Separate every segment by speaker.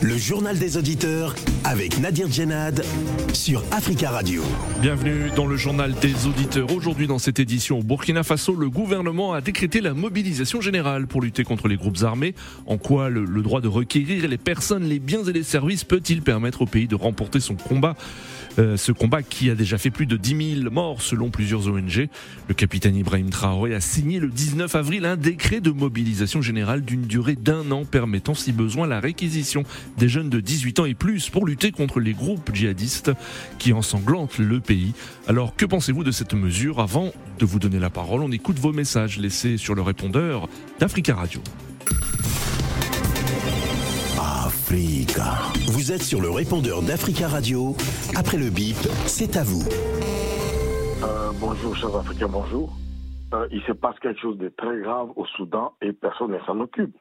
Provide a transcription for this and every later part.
Speaker 1: Le journal des auditeurs avec Nadir Djenad sur Africa Radio.
Speaker 2: Bienvenue dans le journal des auditeurs. Aujourd'hui dans cette édition au Burkina Faso, le gouvernement a décrété la mobilisation générale pour lutter contre les groupes armés. En quoi le droit de requérir les personnes, les biens et les services peut-il permettre au pays de remporter son combat? Euh, ce combat qui a déjà fait plus de 10 000 morts selon plusieurs ONG. Le capitaine Ibrahim Traoré a signé le 19 avril un décret de mobilisation générale d'une durée d'un an permettant si besoin la réquisition des jeunes de 18 ans et plus pour lutter contre les groupes djihadistes qui ensanglantent le pays. Alors que pensez-vous de cette mesure? Avant de vous donner la parole, on écoute vos messages laissés sur le répondeur d'Africa Radio.
Speaker 1: Vous êtes sur le répondeur d'Africa Radio. Après le bip, c'est à vous.
Speaker 3: Euh, bonjour, chers Africains, bonjour. Euh, il se passe quelque chose de très grave au Soudan et personne ne s'en occupe.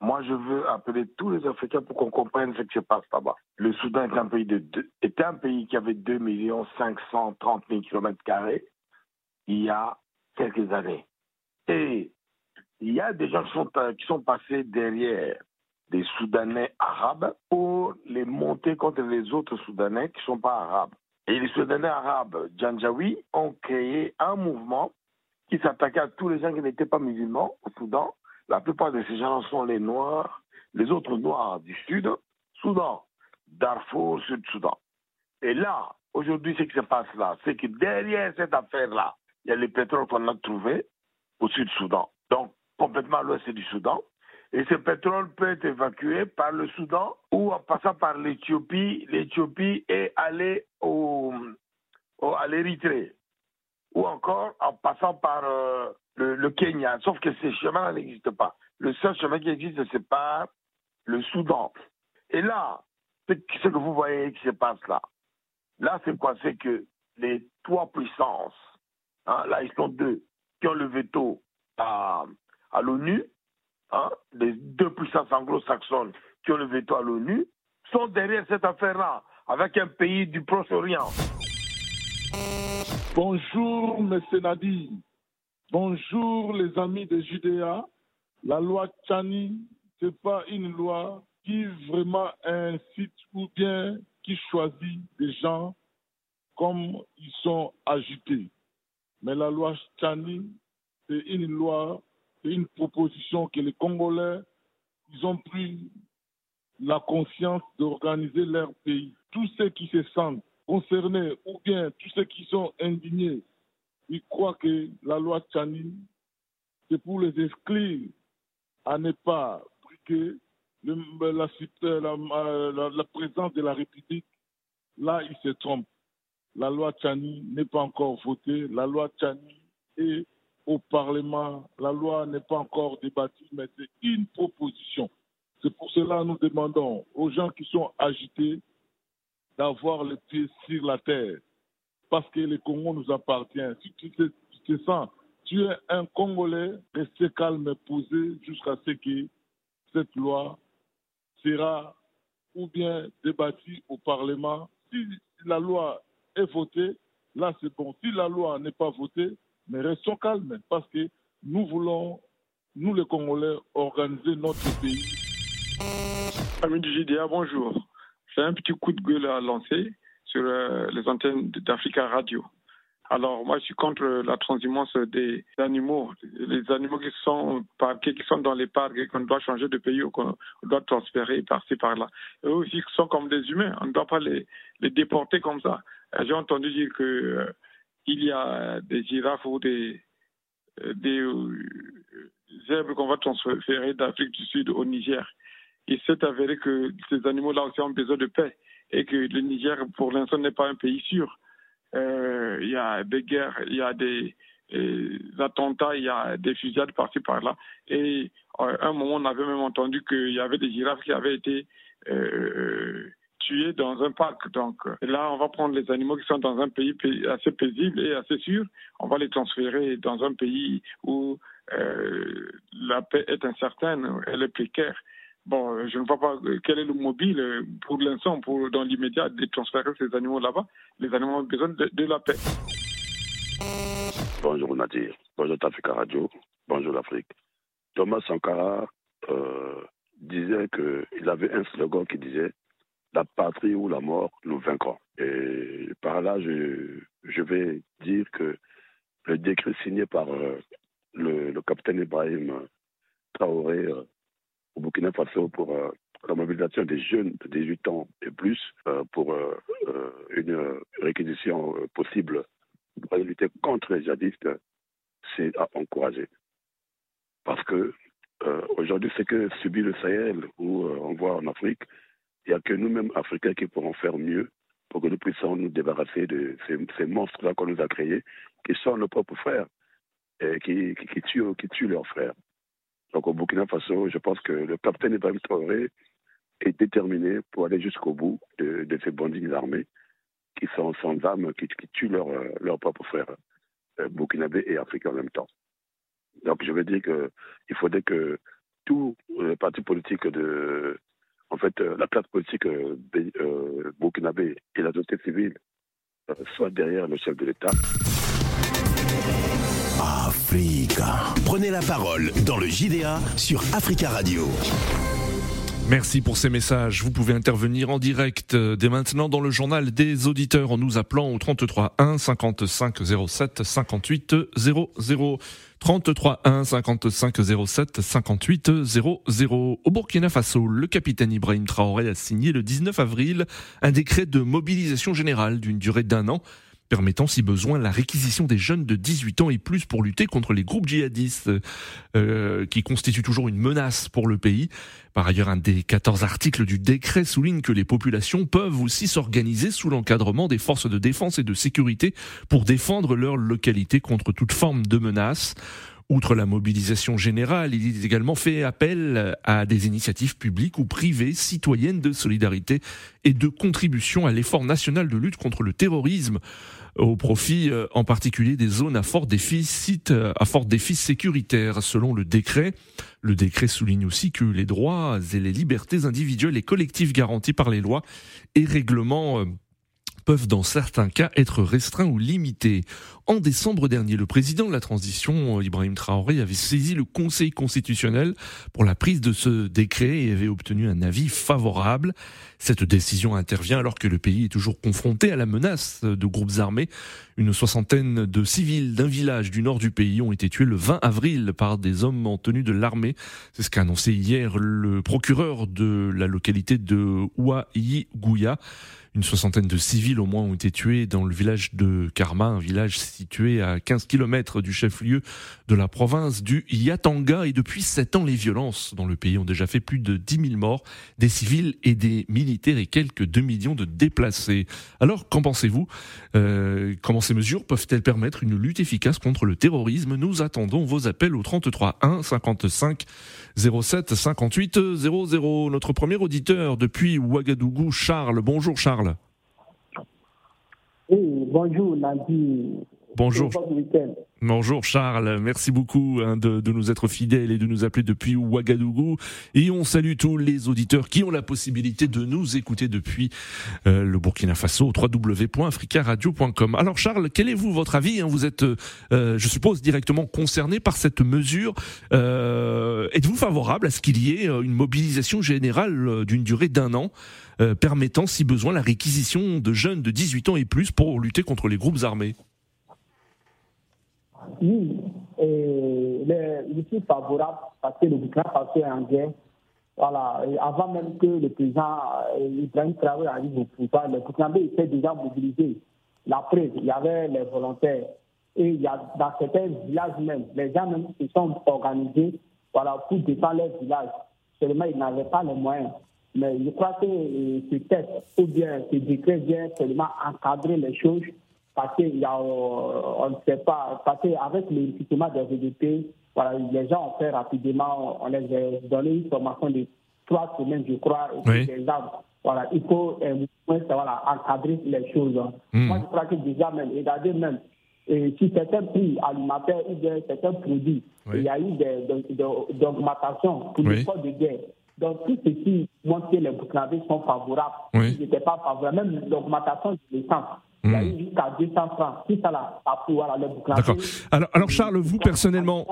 Speaker 3: Moi, je veux appeler tous les Africains pour qu'on comprenne ce qui se passe là-bas. Le Soudan est un pays, de deux, était un pays qui avait 2 530 000 km il y a quelques années. Et il y a des gens qui sont, euh, qui sont passés derrière des Soudanais arabes pour les monter contre les autres Soudanais qui ne sont pas arabes. Et les Soudanais arabes Janjawi ont créé un mouvement qui s'attaquait à tous les gens qui n'étaient pas musulmans au Soudan. La plupart de ces gens sont les Noirs, les autres Noirs du Sud, Soudan, Darfour, Sud-Soudan. Et là, aujourd'hui, ce qui se passe là, c'est que derrière cette affaire-là, il y a le pétrole qu'on a trouvé au Sud-Soudan. Donc, complètement à l'ouest du Soudan. Et ce pétrole peut être évacué par le Soudan ou en passant par l'Éthiopie, l'Éthiopie est allé au, au, à l'Érythrée. Ou encore en passant par euh, le, le, Kenya. Sauf que ces chemins n'existent pas. Le seul chemin qui existe, c'est par le Soudan. Et là, ce que vous voyez qui se passe là, là, c'est quoi? C'est que les trois puissances, hein, là, ils sont deux, qui ont le veto à, à l'ONU, hein, les deux puissances anglo-saxonnes qui ont le veto à l'ONU, sont derrière cette affaire-là, avec un pays du Proche-Orient.
Speaker 4: Bonjour, M. Nadi. Bonjour, les amis de Judéa. La loi Chani, ce n'est pas une loi qui vraiment incite ou bien qui choisit des gens comme ils sont agités. Mais la loi Chani, c'est une loi c'est une proposition que les Congolais, ils ont pris la conscience d'organiser leur pays. Tous ceux qui se sentent concernés ou bien tous ceux qui sont indignés, ils croient que la loi Tchani, c'est pour les exclure à ne pas briquer la, la, la, la, présence de la République. Là, ils se trompent. La loi Tchani n'est pas encore votée. La loi Tchani est au Parlement. La loi n'est pas encore débattue, mais c'est une proposition. C'est pour cela que nous demandons aux gens qui sont agités d'avoir les pieds sur la terre, parce que le Congo nous appartient. Si tu te, sens, tu es un Congolais, restez calme et posé jusqu'à ce que cette loi sera ou bien débattue au Parlement. Si la loi est votée, là c'est bon. Si la loi n'est pas votée, mais restons calmes parce que nous voulons, nous les Congolais, organiser notre pays.
Speaker 5: Amis du JDA, bonjour. C'est un petit coup de gueule à lancer sur euh, les antennes d'Africa Radio. Alors, moi, je suis contre la transhumance des animaux. Les animaux qui sont parqués, qui sont dans les parcs et qu'on doit changer de pays ou qu'on doit transférer par-ci, par-là. Eux aussi sont comme des humains. On ne doit pas les, les déporter comme ça. J'ai entendu dire que euh, il y a des girafes ou des, des zèbres qu'on va transférer d'Afrique du Sud au Niger. Il s'est avéré que ces animaux-là aussi ont besoin de paix et que le Niger, pour l'instant, n'est pas un pays sûr. Euh, il y a des guerres, il y a des, attentats, il y a des fusillades par-ci par-là. Et à un moment, on avait même entendu qu'il y avait des girafes qui avaient été euh, tués dans un parc. Donc là, on va prendre les animaux qui sont dans un pays assez paisible et assez sûr, on va les transférer dans un pays où euh, la paix est incertaine, elle est précaire. Bon, je ne vois pas quel est le mobile pour l'instant, pour dans l'immédiat, de transférer ces animaux là-bas. Les animaux ont besoin de, la paix.
Speaker 6: Bonjour Nadir, bonjour Africa Radio, bonjour l'Afrique. Thomas Sankara, euh, disait qu'il avait un slogan qui disait La patrie ou la mort, nous vaincrons. Et par là, je, vais dire que le décret signé par euh, le, capitaine Ibrahim Traoré euh, au Burkina Faso pour euh, la mobilisation des jeunes de 18 ans et plus pour une réquisition possible pour lutter contre les djihadistes, c'est à encourager. Parce que aujourd'hui, ce que subit le Sahel, ou on voit en Afrique, il n'y a que nous-mêmes, Africains, qui pourrons faire mieux pour que nous puissions nous débarrasser de ces, monstres-là qu'on nous a créés, qui sont nos propres frères, qui tuent leurs frères. Donc au Burkina Faso, je pense que le capitaine Ibrahim Traoré est déterminé pour aller jusqu'au bout de, ces bandits armés qui sont sans âme, qui, tuent leurs propres frères, euh, burkinabés et africains en même temps. Donc je veux dire qu'il faudrait que tous les partis politiques de, en fait, euh, la classe politique euh, euh, burkinabé et la société civile soient derrière le chef de l'État.
Speaker 1: Africa. Prenez la parole dans le JDA sur Africa Radio.
Speaker 2: Merci pour ces messages. Vous pouvez intervenir en direct dès maintenant dans le journal des auditeurs en nous appelant au 33 1 55 07 58 00. 33 1 55 07 58 00. Au Burkina Faso, le capitaine Ibrahim Traoré a signé le 19 avril un décret de mobilisation générale d'une durée d'un an permettant si besoin la réquisition des jeunes de 18 ans et plus pour lutter contre les groupes djihadistes euh, qui constituent toujours une menace pour le pays. Par ailleurs, un des 14 articles du décret souligne que les populations peuvent aussi s'organiser sous l'encadrement des forces de défense et de sécurité pour défendre leur localité contre toute forme de menace. Outre la mobilisation générale, il est également fait appel à des initiatives publiques ou privées citoyennes de solidarité et de contribution à l'effort national de lutte contre le terrorisme au profit euh, en particulier des zones à fort déficit, euh, à fort déficit sécuritaire, selon le décret. Le décret souligne aussi que les droits et les libertés individuelles et collectives garanties par les lois et règlements euh, peuvent dans certains cas être restreints ou limités. En décembre dernier, le président de la transition, Ibrahim Traoré, avait saisi le Conseil constitutionnel pour la prise de ce décret et avait obtenu un avis favorable. Cette décision intervient alors que le pays est toujours confronté à la menace de groupes armés. Une soixantaine de civils d'un village du nord du pays ont été tués le 20 avril par des hommes en tenue de l'armée. C'est ce qu'a annoncé hier le procureur de la localité de Ouayi-Gouya. Une soixantaine de civils au moins ont été tués dans le village de Karma, un village situé à 15 km du chef-lieu de la province du Yatanga. Et depuis sept ans, les violences dans le pays ont déjà fait plus de 10 000 morts, des civils et des militaires et quelques 2 millions de déplacés. Alors, qu'en pensez-vous? Euh, Comment ces mesures peuvent-elles permettre une lutte efficace contre le terrorisme? Nous attendons vos appels au 33 1 55 07 58 00. Notre premier auditeur depuis Ouagadougou, Charles. Bonjour Charles.
Speaker 7: Oui, bonjour Nandi.
Speaker 2: Bonjour. Bonjour Charles, merci beaucoup hein, de, de, nous être fidèles et de nous appeler depuis Ouagadougou. Et on salue tous les auditeurs qui ont la possibilité de nous écouter depuis euh, le Burkina Faso, www.africaradio.com. Alors Charles, quel est vous votre avis hein? Vous êtes, euh, je suppose, directement concerné par cette mesure. Euh, êtes-vous favorable à ce qu'il y ait une mobilisation générale d'une durée d'un an? Permettant, si besoin, la réquisition de jeunes de 18 ans et plus pour lutter contre les groupes armés
Speaker 7: oui, et je suis favorable parce que le Burkina Faso est en guerre. Voilà, avant même que le président euh, Ibrahim Traoré arrive au pouvoir, le Burkinabé était déjà mobilisé. La presse, il y avait les volontaires. Et il y a, dans certains villages même, les gens se sont organisés voilà, pour défendre leur village. Seulement, ils n'avaient pas les moyens. Mais je crois que euh, ce texte, ou bien ce décret vient seulement encadrer les choses parce a, euh, on ne sait pas, parce qu'avec le recrutement des VDP, voilà, les gens ont fait rapidement, on les a donné une formation de trois semaines, je crois, oui. Voilà, il faut euh, voilà, encadrer les choses. Hmm. Moi, je crois que déjà même, regardez même, et si certains prix alimentaires ou bien certains produits, il y a eu des, augmentations pour forces de guerre. Donc, tout ceci montre que les Burkinabés sont favorables. Ils n'étaient pas favorables. Même l'augmentation de l'essence, Il y a eu jusqu'à 200 francs. Tout ça là, voilà, le
Speaker 2: D'accord. Alors, alors Charles, vous personnellement,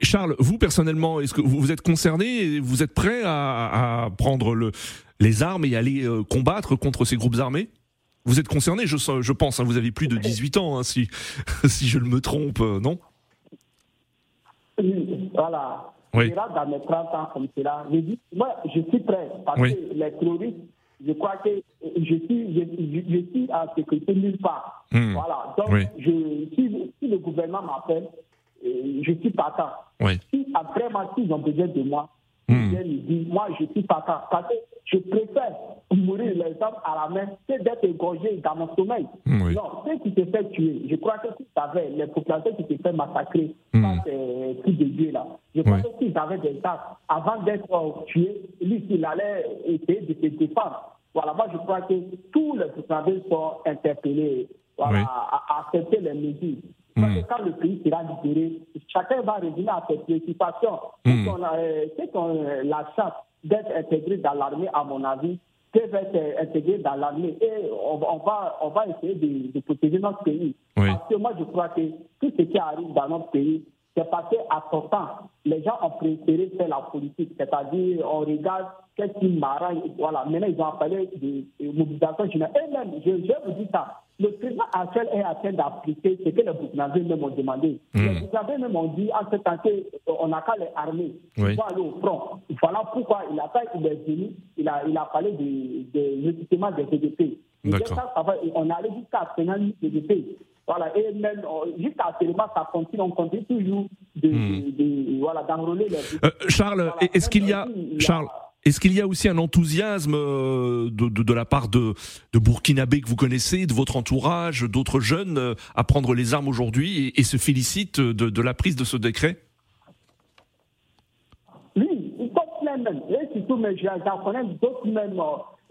Speaker 2: Charles, vous personnellement, est-ce que vous, êtes concerné et vous êtes prêt à, prendre le, les armes et aller euh, combattre contre ces groupes armés? Vous êtes concerné, je, je pense. Hein, vous avez plus de 18 ans, hein, si, si je ne me trompe, euh, non?
Speaker 7: Voilà. Oui. Dans mes 30 ans comme cela, je dis, moi, je suis prêt parce que les terroristes je crois que je suis, je, suis en sécurité nulle part. Hmm. Voilà. Donc, je, si, si, le gouvernement m'appelle, euh, je suis partant. Oui. Si après, s'ils ont besoin de moi, Hmm. moi je suis pas parce que je préfère mourir les hommes à la main que d'être égorgé dans mon sommeil. Hmm, non, ceux qui se fait tuer, je crois que si avaient les populations qui se fait massacrer hmm. par ces coups de Dieu là, je crois que s'ils avaient des armes, avant d'être tués, lui, il allait essayer de se défendre. Voilà, moi je crois que tous les populations sont interpellés voilà, à, accepter les mesures. Parce que hmm. quand le pays sera libéré, chacun va revenir à ses préoccupations. Mmh. Ceux qui ont euh, la chance d'être intégrés dans l'armée, à mon avis, peuvent être euh, intégrés dans l'armée et on, va, on va essayer de, de protéger notre pays. Parce que moi, je crois que tout ce qui arrive dans notre pays, c'est parce qu'à son temps, les gens ont préféré faire la politique, c'est-à-dire on regarde qu'est-ce qui m'arrange. Voilà, maintenant ils ont appelé de, mobilisation générale. Et même, je, je vous dis ça, le président actuel est en train d'appliquer ce que les Burkinabés même ont demandé. Mm. Les Burkinabés même ont dit en ce temps qu'on n'a qu'à les armer, oui. aller au front. Voilà pourquoi il a pas, il est venu, il a, il a parlé de, de l'équipement des GDP. on est allé jusqu'à 50 000 GDP. Voilà, et même jusqu'à actuellement, ça continue, on continue toujours de, mm. de, voilà, d'enrôler les.
Speaker 2: Euh, Charles, est-ce qu'il y a, Charles, est-ce qu'il y a aussi un enthousiasme euh, de, la part de, de, Burkinabé que vous connaissez, de votre entourage, d'autres jeunes euh, à prendre les armes aujourd'hui et, se félicitent de, la prise de ce décret?
Speaker 7: Oui, ils même. Et surtout, mais j'en connais d'autres même.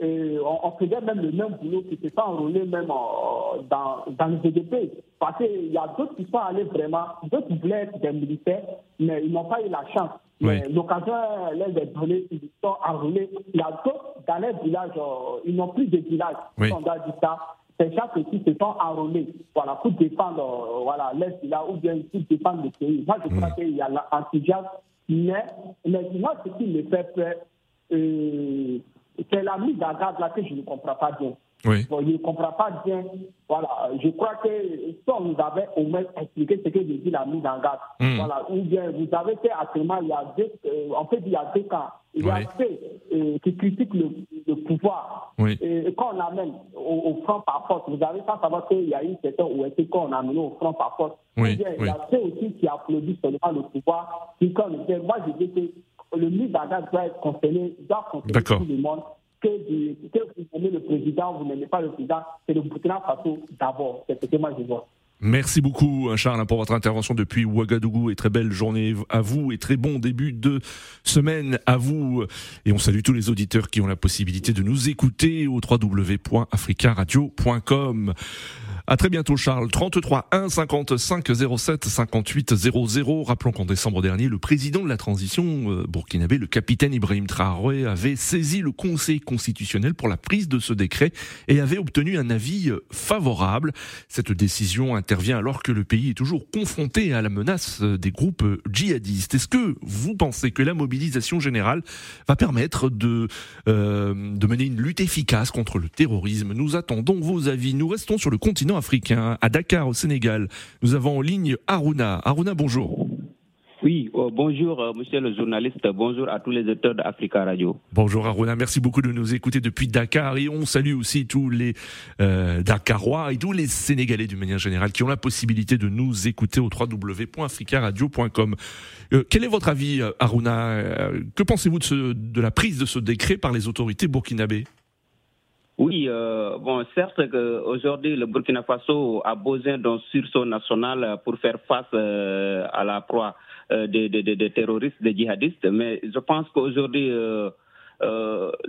Speaker 7: Euh, on, faisait même le même boulot qui s'est enrôlé même dans, dans le GDP. Parce qu'il y a d'autres qui sont allés vraiment, d'autres voulaient être des militaires, mais ils n'ont pas eu la chance. L'occasion les a donné, ils sont enrôlés. Il y a d'autres dans les villages, euh, ils n'ont plus de village. Oui. On a dit ça. C'est chaque qui se sont enrôlés voilà, pour défendre euh, voilà, les villages ou bien pour défendre le pays. Moi, je crois mm. qu'il y a l'enthousiasme. Mais maintenant, ce qui me fait peur, euh, c'est la mise en garde là que je ne comprends pas bien. Oui. Bon, je ne comprends pas bien. Voilà, je crois que si on nous avait au moins expliqué ce que je dis la mise en garde, voilà, ou bien vous avez fait actuellement, il y a deux, euh, en fait, il y a deux cas. Il y a ceux euh, qui critiquent le, le pouvoir. Oui. Et, quand on amène au, au, front par force, vous avez pas savoir qu'il y a eu certains où est quand on a amené au front par force. Oui. Bien, il y a ceux aussi qui applaudissent seulement le pouvoir. Qui, quand moi, je dis que le mise en garde doit être concerné, doit concerner tout le monde que, vous aimez le président, vous n'aimez pas le président, c'est le Burkina Faso d'abord. C'est ce que moi je vois.
Speaker 2: Merci beaucoup Charles pour votre intervention depuis Ouagadougou et très belle journée à vous et très bon début de semaine à vous et on salue tous les auditeurs qui ont la possibilité de nous écouter au www.africaradio.com. À très bientôt Charles. 33 1 55 07 58 00. Rappelons qu'en décembre dernier, le président de la transition euh, burkinabé, le capitaine Ibrahim Traoré, avait saisi le Conseil constitutionnel pour la prise de ce décret et avait obtenu un avis euh, favorable. Cette décision intervient alors que le pays est toujours confronté à la menace euh, des groupes djihadistes. Est-ce que vous pensez que la mobilisation générale va permettre de, de mener une lutte efficace contre le terrorisme? Nous attendons vos avis. Nous restons sur le continent africain, à Dakar, au Sénégal. Nous avons en ligne Aruna. Aruna, bonjour.
Speaker 8: Oui, oh, bonjour euh, monsieur le journaliste, bonjour à tous les auteurs d'Africa Radio.
Speaker 2: Bonjour Aruna, merci beaucoup de nous écouter depuis Dakar et on salue aussi tous les euh, Dakarois et tous les Sénégalais d'une manière générale qui ont la possibilité de nous écouter au www.africaradio.com. Euh, quel est votre avis Aruna? Que pensez-vous de, de la prise de ce décret par les autorités burkinabées?
Speaker 8: Oui, euh, bon, certes qu'aujourd'hui, le Burkina Faso a besoin d'un sursaut national pour faire face euh, à la proie euh, des, des, des, terroristes, des djihadistes, mais je pense qu'aujourd'hui,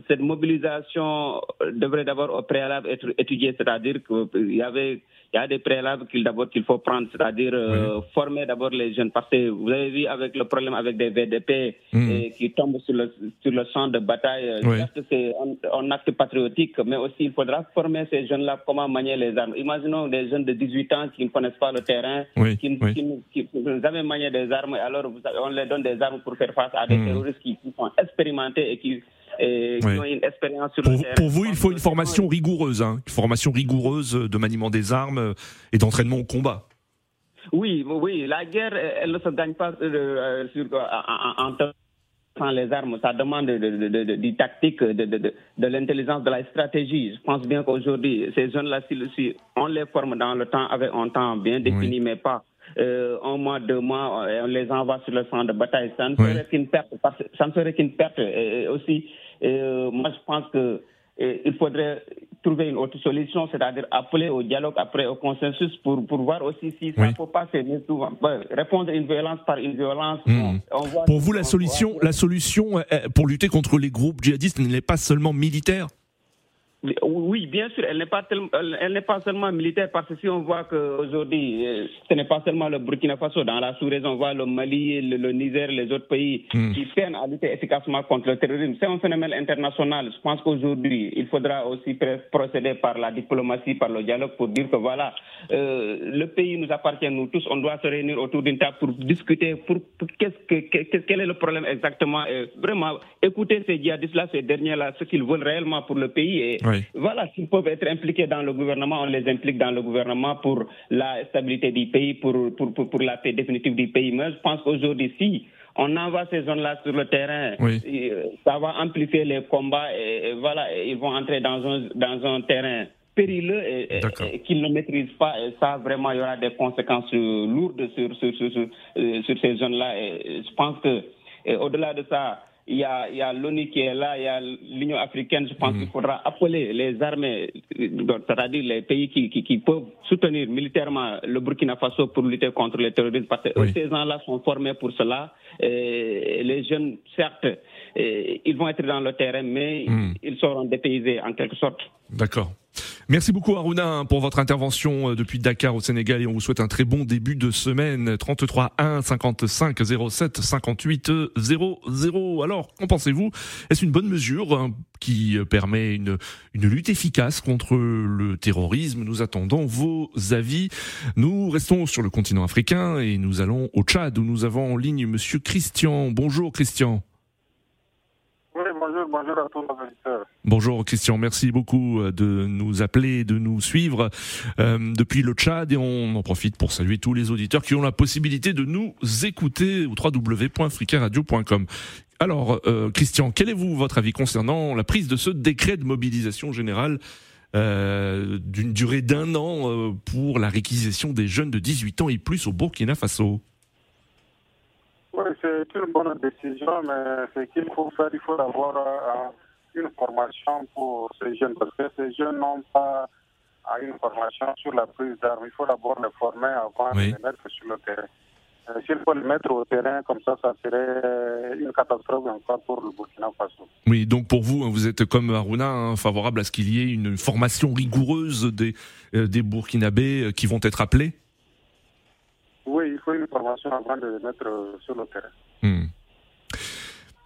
Speaker 8: cette mobilisation devrait d'abord au préalable être étudiée, c'est-à-dire qu'il y avait il y a des préalables qu'il d'abord qu'il faut prendre, c'est-à-dire euh, former d'abord les jeunes. Parce que vous avez vu avec le problème avec des VDP hmm. qui tombent sur le, sur le champ de bataille, euh, c'est un, acte patriotique, mais aussi il faudra former ces jeunes-là comment manier les armes. Imaginons des jeunes de 18 ans qui ne connaissent pas le terrain, qui, n'ont jamais manié des armes, alors on leur donne des armes pour faire face à des hmm. terroristes qui, qui sont expérimentés et qui et qui ont une expérience sur
Speaker 2: pour, le Pour vous, il faut une formation rigoureuse, hein, une formation rigoureuse de maniement des armes et d'entraînement au combat.
Speaker 8: Oui, oui, la guerre, elle ne se gagne pas euh, euh, sur, en, sans les armes. Ça demande de, de, du tactique, de, l'intelligence, de la stratégie. Je pense bien qu'aujourd'hui, ces jeunes-là, si, on les forme dans le temps, avec un temps bien défini, mais pas euh, un mois, deux mois, on les envoie sur le champ de bataille. Ça ne serait qu'une perte. Ça ne serait qu'une perte. Et aussi, euh, moi, je pense que euh, il faudrait trouver une autre solution, c'est-à-dire appeler au dialogue, après au consensus pour, pour voir aussi si ça ne faut pas souvent. répondre à une violence par une violence.
Speaker 2: Hmm. pour vous, la solution, la solution euh, pour lutter contre les groupes djihadistes n'est pas seulement militaire?
Speaker 8: Oui, bien sûr, elle n'est pas, elle n'est pas seulement militaire parce que si on voit qu'aujourd'hui, euh, ce n'est pas seulement le Burkina Faso, dans la sous-région, on voit le Mali, le, Niger, les autres pays hmm. qui peinent à lutter efficacement contre le terrorisme. C'est un phénomène international. Je pense qu'aujourd'hui, il faudra aussi procéder par la diplomatie, par le dialogue pour dire que voilà, euh, le pays nous appartient, nous tous, on doit se réunir autour d'une table pour discuter pour, qu'est-ce que, quel est le problème exactement. Et vraiment, écouter ces djihadistes-là, ces derniers-là, ce qu'ils veulent réellement pour le pays. Et, voilà, s'ils peuvent être impliqués dans le gouvernement, on les implique dans le gouvernement pour la stabilité du pays, pour, pour, pour, la paix définitive du pays. Mais je pense qu'aujourd'hui, si on envoie ces zones-là sur le terrain, euh, ça va amplifier les combats et, voilà, ils vont entrer dans un, dans un terrain périlleux et, qu'ils ne maîtrisent pas. Et ça, vraiment, il y aura des conséquences lourdes sur, sur, sur, sur, euh, sur ces zones-là. Et je pense que, au-delà de ça, il y a, l'ONU qui est là, il y a l'Union africaine. Je pense mhm. qu'il faudra appeler les armées, c'est-à-dire les pays qui, qui, peuvent soutenir militairement le Burkina Faso pour lutter contre les terroristes, parce que ces gens-là sont formés pour cela. Et les jeunes, certes, ils vont être dans le terrain, mais mhm. ils seront dépaysés en quelque sorte.
Speaker 2: D'accord. Merci beaucoup Aruna pour votre intervention euh, depuis Dakar au Sénégal et on vous souhaite un très bon début de semaine. 33 1 55 07 58 00. Alors, qu'en pensez-vous? Est-ce une bonne mesure hein, qui euh, permet une, une lutte efficace contre le terrorisme? Nous attendons vos avis. Nous restons sur le continent africain et nous allons au Tchad où nous avons en ligne Monsieur Christian. Bonjour Christian
Speaker 9: bonjour
Speaker 2: Christian, merci beaucoup euh, de nous appeler, de nous suivre euh, depuis le Tchad. Et on en profite pour saluer tous les auditeurs qui ont la possibilité de nous écouter au www.fricaradio.com. Alors euh, Christian, quel est votre avis concernant la prise de ce décret de mobilisation générale d'une durée d'un an pour la réquisition des jeunes de 18 ans et plus au Burkina Faso?
Speaker 9: Oui, c'est une bonne décision, mais ce qu'il faut faire, il faut avoir euh, une formation pour ces jeunes, parce que ces jeunes n'ont pas une formation sur la prise d'armes. Il faut d'abord les former avant de les mettre sur le terrain. Euh, s'il faut les mettre au terrain, comme ça, ça serait une catastrophe encore pour le Burkina Faso.
Speaker 2: Oui, donc pour vous, hein, vous êtes comme Aruna, hein, favorable à ce qu'il y ait une formation rigoureuse des, euh, des Burkinabés qui vont être appelés?
Speaker 9: Faut une formation avant de les mettre euh, sur le terrain. Hmm.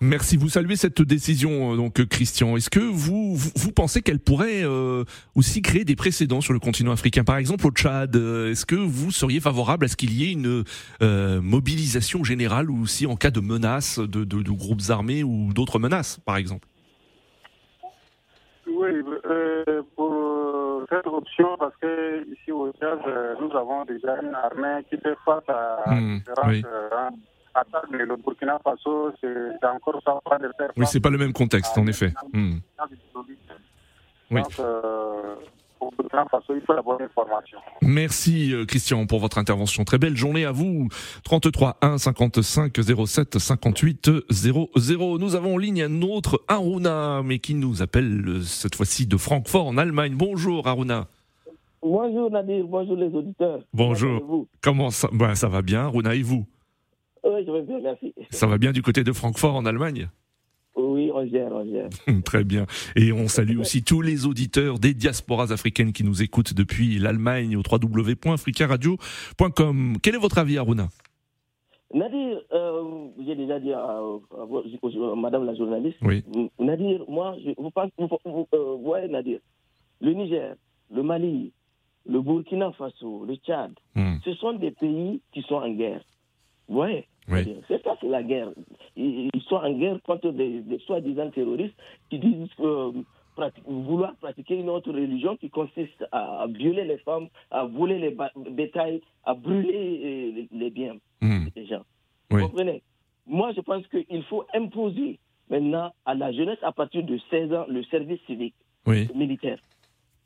Speaker 2: Merci. Vous saluez cette décision, euh, donc Christian. Est-ce que vous, vous, pensez qu'elle pourrait euh, aussi créer des précédents sur le continent africain? Par exemple, au Tchad, est-ce que vous seriez favorable à ce qu'il y ait une mobilisation générale ou aussi en cas de menace de, de groupes armés ou d'autres menaces, par exemple?
Speaker 9: Oui, cette option parce que ici au Tchad, euh, nous avons déjà une armée qui fait face à mmh, différentes euh, attaques. Mais le Burkina Faso, c'est encore ça de faire
Speaker 2: Oui, c'est pas le même contexte, en effet. Mmh.
Speaker 9: Oui.
Speaker 2: Merci euh, Christian pour votre intervention. Très belle journée à vous. 33 1 55 07 58 00. Nous avons en ligne un autre Aruna, mais qui nous appelle euh, cette fois-ci de Francfort en Allemagne. Bonjour Aruna.
Speaker 10: Bonjour Nadir, bonjour les auditeurs.
Speaker 2: Bonjour. Comment, ça ben, Ça va bien, Aruna, et vous?
Speaker 10: Oui, je vais bien, merci.
Speaker 2: Ça va bien du côté de Francfort en Allemagne?
Speaker 10: Oui, on gère.
Speaker 2: Très bien. Et on salue aussi tous les auditeurs des diasporas africaines qui nous écoutent depuis l'Allemagne au www.africaradio.com. Quel est votre avis, Aruna?
Speaker 10: Nadir, euh, j'ai déjà dit à, madame la journaliste,
Speaker 2: oui.
Speaker 10: Nadir, moi, je, vous, vous, euh, voyez, Nadir, le Niger, le Mali, le Burkina Faso, le Tchad,
Speaker 2: hmm.
Speaker 10: ce sont des pays qui sont en guerre. Vous voyez
Speaker 2: oui.
Speaker 10: C'est ça, c'est la guerre. Ils, sont en guerre contre des, soi-disant terroristes qui disent euh, vouloir pratiquer une autre religion qui consiste à, violer les femmes, à voler les bétails, à brûler les, biens
Speaker 2: hmm.
Speaker 10: des gens.
Speaker 2: Oui.
Speaker 10: Vous comprenez? Moi, je pense qu'il faut imposer maintenant à la jeunesse à partir de 16 ans le service civique militaire.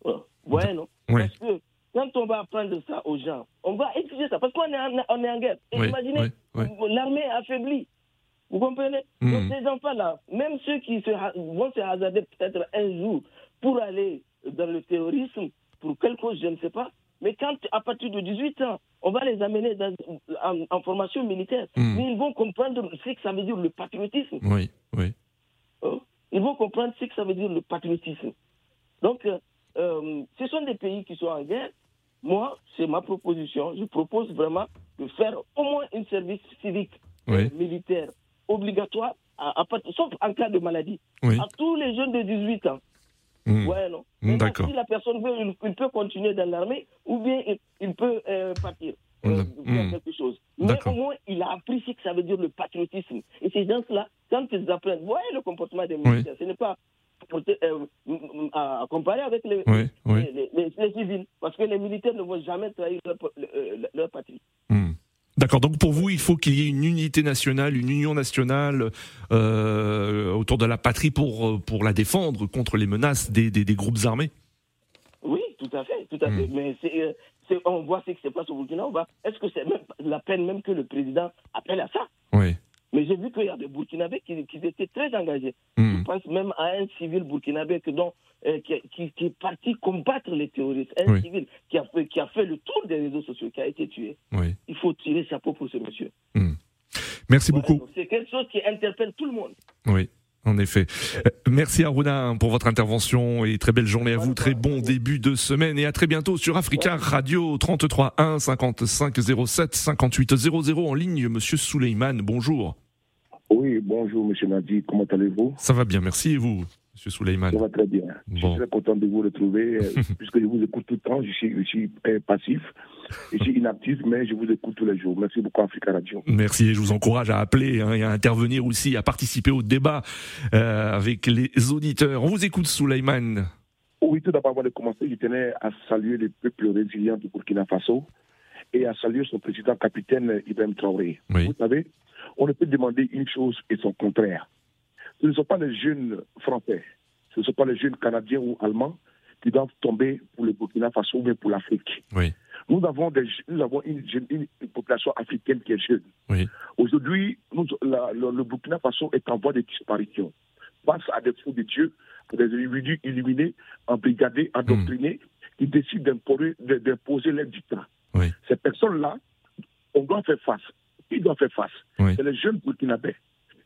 Speaker 10: Vous voyez, non? Parce que quand on va apprendre ça aux gens, on va exiger ça, parce qu'on est, en, on est en guerre. Et imaginez, l'armée affaiblie. Vous comprenez
Speaker 2: hmm.
Speaker 10: Donc ces enfants-là, même ceux qui se, vont se hasarder peut-être un jour pour aller dans le terrorisme, pour quelque chose, je ne sais pas, mais quand à partir de 18 ans, on va les amener dans, en, formation militaire,
Speaker 2: hmm.
Speaker 10: mais ils vont comprendre ce que ça veut dire le patriotisme.
Speaker 2: Oui, oui.
Speaker 10: Hein? Ils vont comprendre ce que ça veut dire le patriotisme. Donc, euh, euh, ce sont des pays qui sont en guerre. Moi, c'est ma proposition. Je propose vraiment de faire au moins un service civique
Speaker 2: oui.
Speaker 10: militaire obligatoire, à, sauf en cas de maladie, à tous les jeunes de 18 ans.
Speaker 2: Mmh.
Speaker 10: Ouais, non.
Speaker 2: Mmh, D'accord.
Speaker 10: Si la personne veut, il, peut continuer dans l'armée ou bien il, peut euh, partir. Euh,
Speaker 2: mmh.
Speaker 10: quelque chose. Mais au moins, il a appris ce que ça veut dire le patriotisme. Et ces gens-là, quand ils apprennent, voyez le comportement des militaires, ce n'est pas euh, à comparer avec les, les, les, civils, parce que les militaires ne vont jamais trahir leur, leur, patrie.
Speaker 2: D'accord. Donc pour vous, il faut qu'il y ait une unité nationale, une union nationale euh, autour de la patrie pour pour la défendre contre les menaces des, des, groupes armés.
Speaker 10: Oui, tout à fait, tout à fait. Mais euh, on voit ce qui se passe au Burkina. Est-ce que c'est la peine même que le président appelle à ça?
Speaker 2: Oui.
Speaker 10: Mais j'ai vu qu'il y a des Burkinabés qui, étaient très engagés. Je pense même à un civil burkinabé que dont, euh, qui, est parti combattre les terroristes. Un civil qui a, fait, qui a fait le tour des réseaux sociaux, qui a été tué.
Speaker 2: Oui.
Speaker 10: Il faut tirer chapeau pour ce monsieur.
Speaker 2: Merci beaucoup.
Speaker 10: C'est quelque chose qui interpelle tout le monde.
Speaker 2: Oui. En effet. Euh, merci Aruna pour votre intervention et très belle journée à vous. Très bon début de semaine et à très bientôt sur Africa Radio 33 1 55 07 58 00 en ligne. Monsieur Souleyman, bonjour.
Speaker 11: Oui, bonjour Monsieur Nadi, comment allez-vous?
Speaker 2: Ça va bien, merci et vous? Monsieur Souleyman.
Speaker 11: Ça va très bien. Je suis très content de vous retrouver, euh, puisque je vous écoute tout le temps. Je suis, je suis passif, je suis inactif, mais je vous écoute tous les jours. Merci beaucoup, Africa Radio.
Speaker 2: Merci, et je vous encourage à appeler hein, et à intervenir aussi, à participer au débat euh, avec les auditeurs. On vous écoute, Souleyman.
Speaker 11: Oui, tout d'abord, avant de commencer, je tenais à saluer le peuple résilient du Burkina Faso et à saluer son président capitaine Ibrahim Traoré. Vous savez, on ne peut demander une chose et son contraire ce ne sont pas les jeunes français, ce ne sont pas les jeunes canadiens ou allemands qui doivent tomber pour le Burkina Faso ou pour l'Afrique.
Speaker 2: Oui.
Speaker 11: Nous avons, des, nous avons une, une, population africaine qui est jeune.
Speaker 2: Oui.
Speaker 11: Aujourd'hui, le, Burkina Faso est en voie de disparition face à des fous de Dieu, des individus illuminés, embrigadés, endoctrinés, qui décident d'imposer leur dictat.
Speaker 2: Oui.
Speaker 11: Ces personnes-là, on doit faire face. Qui doit faire face C'est les jeunes burkinabés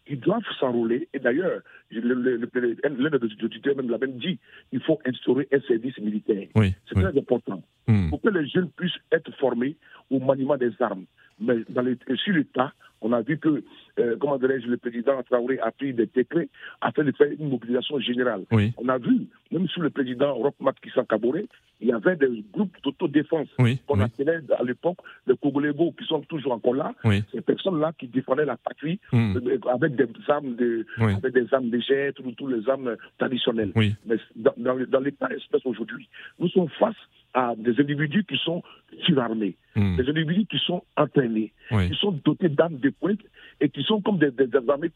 Speaker 11: ils doivent s'enrôler. Et d'ailleurs, l'un des auditeurs même l'a même dit, il faut instaurer un service militaire. c'est très important.
Speaker 2: Hmm.
Speaker 11: Pour que les jeunes puissent être formés au maniement des armes. Mais dans les, sur le tas, on a vu que, euh, comment dirais-je, le président Traoré a pris des décrets afin de faire une mobilisation générale. On a vu, même sous le président Rochmat Kissan Kaboré, il y avait des groupes d'autodéfense qu'on appelait à l'époque les Congolais qui sont toujours encore là. Ces personnes-là qui défendaient la patrie
Speaker 2: hmm.
Speaker 11: euh, avec des armes de, avec des armes légères, toutes les armes traditionnelles. Mais dans, dans, l'état espèce aujourd'hui, nous sommes face à des individus qui sont surarmés,
Speaker 2: hmm.
Speaker 11: des individus qui sont entraînés, qui sont dotés d'armes de pointe et qui sont comme des, armées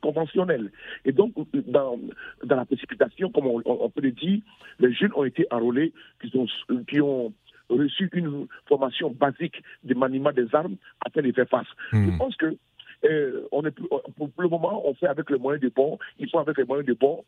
Speaker 11: conventionnelles. Et donc, dans, dans la précipitation, comme on, peut le dire, les jeunes ont été enrôlés, qui ont, qui ont reçu une formation basique de maniement des armes afin de faire face.
Speaker 2: Hmm.
Speaker 11: Je pense que euh, on est, pour le moment, on fait avec les moyens de bord, ils font avec les moyens de bord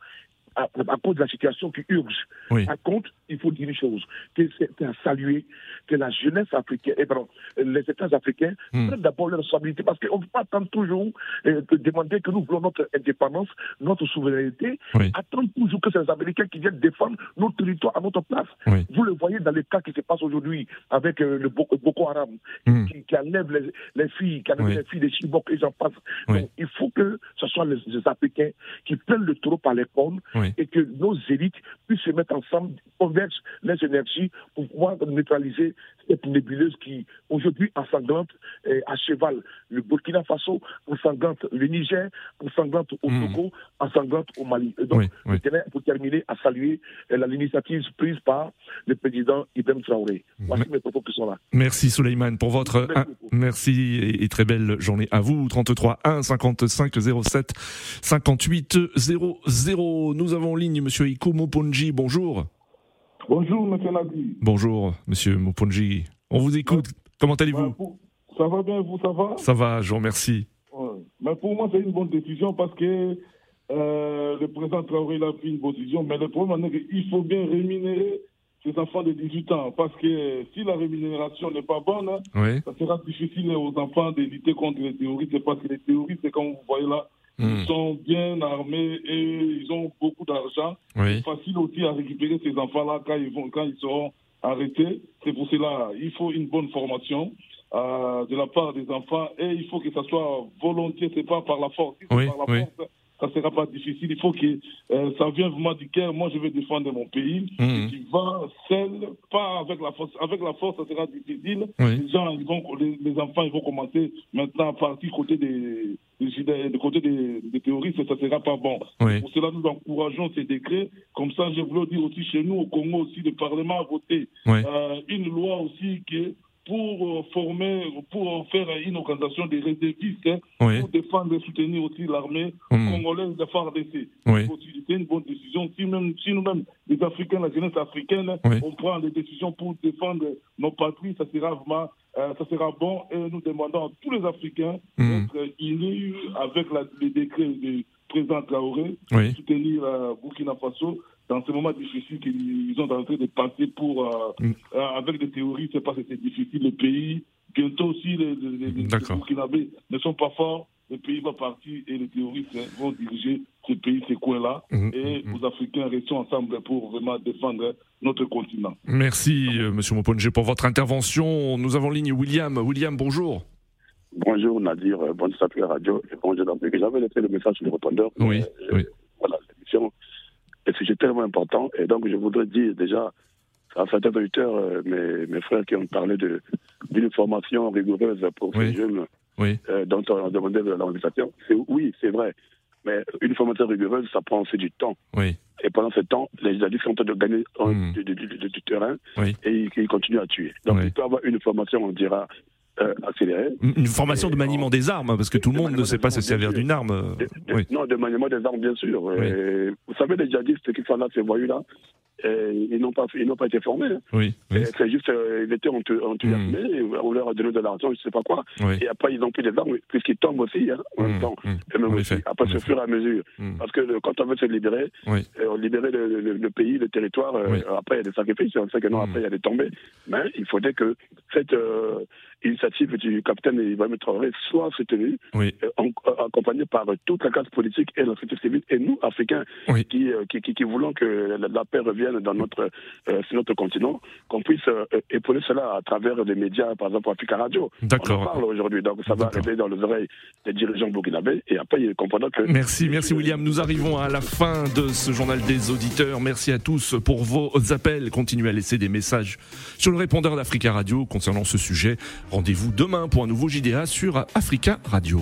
Speaker 11: à, cause de la situation qui urge.
Speaker 2: Oui.
Speaker 11: Par contre, il faut dire une chose, que c'est à saluer que la jeunesse africaine, et eh, pardon, les États africains hmm. prennent d'abord leur responsabilité parce qu'on ne peut pas attendre toujours euh, demander que nous voulons notre indépendance, notre souveraineté, attendre toujours que c'est les Américains qui viennent défendre notre territoire à notre place. Vous le voyez dans les cas qui se passent aujourd'hui avec euh, le Boko Haram, hmm. qui, enlève les, filles, qui enlève les filles des Chibok et j'en passe. Donc, il faut que ce soit les, Africains qui prennent le taureau par les cornes et que nos élites puissent se mettre ensemble, convergent les énergies pour pouvoir neutraliser cette nébuleuse qui, aujourd'hui, ensanglante à cheval le Burkina Faso, ensanglante le Niger, ensanglante au hmm. Togo, ensanglante au Mali. donc, je tenais, pour terminer, à saluer euh, l'initiative prise par le président Ibrahim Traoré. Voici mes propos qui sont là.
Speaker 2: Merci Souleymane pour votre merci, et, très belle journée à vous. 33 1 55 07 58 00. Nous avons en ligne Monsieur Iko Moponji. Bonjour.
Speaker 4: Bonjour, monsieur Nadi.
Speaker 2: Bonjour, monsieur Moponji. On vous écoute. Comment allez-vous?
Speaker 4: Ça va bien, vous, ça va?
Speaker 2: Ça va, je vous remercie.
Speaker 4: Mais pour moi, c'est une bonne décision parce que euh, le président Traoré a pris une bonne décision. Mais le problème, c'est qu'il faut bien rémunérer ces enfants de 18 ans. Parce que si la rémunération n'est pas bonne, ça sera difficile aux enfants de lutter contre les terroristes. Parce que les terroristes, comme vous voyez là, ils hmm. sont bien armés et ils ont beaucoup d'argent. C'est facile aussi à récupérer ces enfants-là quand ils, vont, quand ils seront arrêtés. C'est pour cela il faut une bonne formation. Euh, de la part des enfants et il faut que ça soit volontiers, c'est pas par la force. Si par la force, ça sera pas difficile. Il faut que euh, ça vienne vraiment du cœur. Moi, je vais défendre mon pays. Mmh. Tu vas seul, pas avec la force. Avec la force, ça sera difficile. Les gens, ils vont, les, enfants, ils vont commencer maintenant à partir côté des, des, côté des, des, terroristes. Ça sera pas bon. Pour cela, nous encourageons ces décrets. Comme ça, je voulais dire aussi chez nous, au Congo aussi, le Parlement a voté euh, une loi aussi qui pour euh, former, pour faire une organisation des réservistes, hein, pour défendre et soutenir aussi l'armée mmh. congolaise de FARDC. C'est une bonne décision. Si, même, si nous-mêmes, les Africains, la jeunesse africaine, on prend des décisions pour défendre nos patries, ça sera vraiment, euh, ça sera bon. Et nous demandons à tous les Africains mmh. d'être unis avec la, les décrets du président Traoré, soutenir euh, Burkina Faso dans ce moment difficile qu'ils sont en train de passer pour, euh, mm. euh, avec des théories, c'est parce que c'est difficile. Le pays, bientôt aussi, les, les, les ne sont pas forts. Le pays va partir et les théoristes vont diriger ce pays, ces coins-là. Mm, et mm, les Africains restons ensemble pour vraiment défendre notre continent.
Speaker 2: Merci, M. Euh, Monsieur Moponge, pour votre intervention. Nous avons en ligne William. William, bonjour.
Speaker 6: Bonjour Nadir, bonne la radio et bonjour J'avais laissé le message sur le répondeur.
Speaker 2: Oui, oui.
Speaker 6: Voilà, l'émission un sujet tellement important. Et donc, je voudrais dire déjà à certains auditeurs, euh, mes, mes, frères qui ont parlé d'une formation rigoureuse pour ces jeunes euh, dont on a demandé de l'organisation. Oui, c'est vrai. Mais une formation rigoureuse, ça prend aussi du temps. Et pendant ce temps, les adultes sont en train de gagner hmm. du, terrain et ils, continuent à tuer. Donc, il peut avoir une formation, on dira, euh,
Speaker 2: une formation de maniement des armes, parce que tout le monde ne sait pas se servir d'une arme.
Speaker 6: Non, de maniement des armes, bien sûr. vous savez, les djihadistes qui sont là, ces voyous-là, ils n'ont pas, ils n'ont pas été formés. Hein.
Speaker 2: Oui,
Speaker 6: C'est juste, euh, ils étaient enthousiasmés, mmh. on leur a donné de l'argent, je ne sais pas quoi. Et après, ils ont pris des armes, puisqu'ils tombent aussi, hein, en même mmh. temps. Mmh. même aussi. Après, ce fur et à mesure. Parce que quand on veut se libérer, euh, libérer le, pays, le territoire, euh, après, il y a des sacrifices. On sait que non, après, il y a des tombées. Mais il faudrait que cette initiative du capitaine Ibrahim Traoré soit soutenue, accompagnée par toute la classe politique et la société civile, et nous, Africains, qui, qui, qui, voulons que la paix revienne dans notre, euh, sur notre continent, qu'on puisse euh, épauler cela à travers des médias, par exemple Africa Radio.
Speaker 2: D'accord.
Speaker 6: On en parle aujourd'hui, donc ça va arriver dans les oreilles des dirigeants burkinabés et après ils comprendront que.
Speaker 2: Merci, merci William. Nous arrivons à la fin de ce journal des auditeurs. Merci à tous pour vos appels. Continuez à laisser des messages sur le répondeur d'Africa Radio concernant ce sujet. Rendez-vous demain pour un nouveau JDA sur Africa Radio.